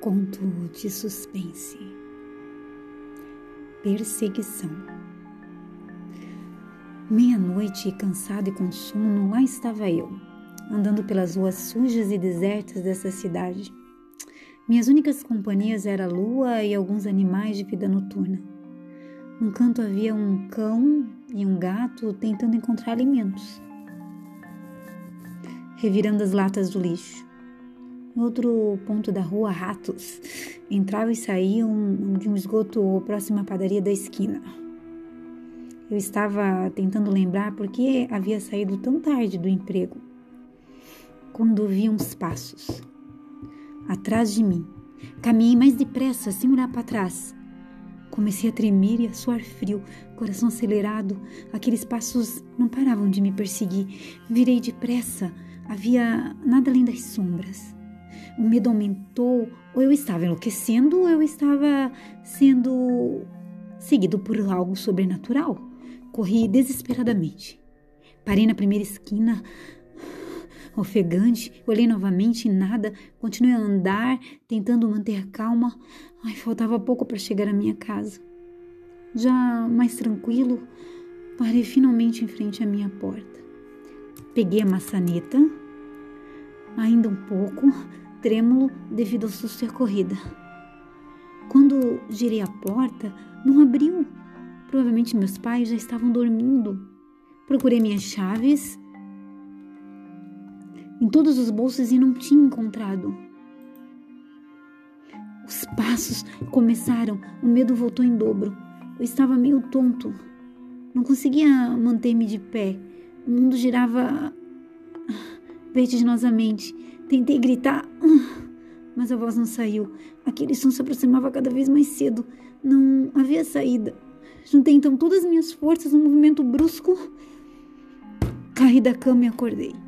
Conto de suspense. Perseguição. Meia-noite, cansado e com sono, lá estava eu, andando pelas ruas sujas e desertas dessa cidade. Minhas únicas companhias eram a lua e alguns animais de vida noturna. Num canto havia um cão e um gato tentando encontrar alimentos, revirando as latas do lixo. Outro ponto da rua, ratos entravam e saíam de um esgoto próximo à padaria da esquina. Eu estava tentando lembrar por que havia saído tão tarde do emprego. Quando vi uns passos atrás de mim, caminhei mais depressa, sem olhar para trás. Comecei a tremer e a suar frio, coração acelerado. Aqueles passos não paravam de me perseguir. Virei depressa. Havia nada além das sombras o medo aumentou, ou eu estava enlouquecendo, ou eu estava sendo seguido por algo sobrenatural. Corri desesperadamente. Parei na primeira esquina, ofegante, olhei novamente e nada, continuei a andar, tentando manter calma. Ai, faltava pouco para chegar à minha casa. Já mais tranquilo, parei finalmente em frente à minha porta. Peguei a maçaneta, ainda um pouco, trêmulo devido ao susto e à corrida. Quando girei a porta, não abriu. Provavelmente meus pais já estavam dormindo. Procurei minhas chaves em todos os bolsos e não tinha encontrado. Os passos começaram, o medo voltou em dobro. Eu estava meio tonto. Não conseguia manter-me de pé. O mundo girava vertiginosamente. Tentei gritar, mas a voz não saiu. Aquele som se aproximava cada vez mais cedo. Não havia saída. Juntei então todas as minhas forças num movimento brusco. Caí da cama e acordei.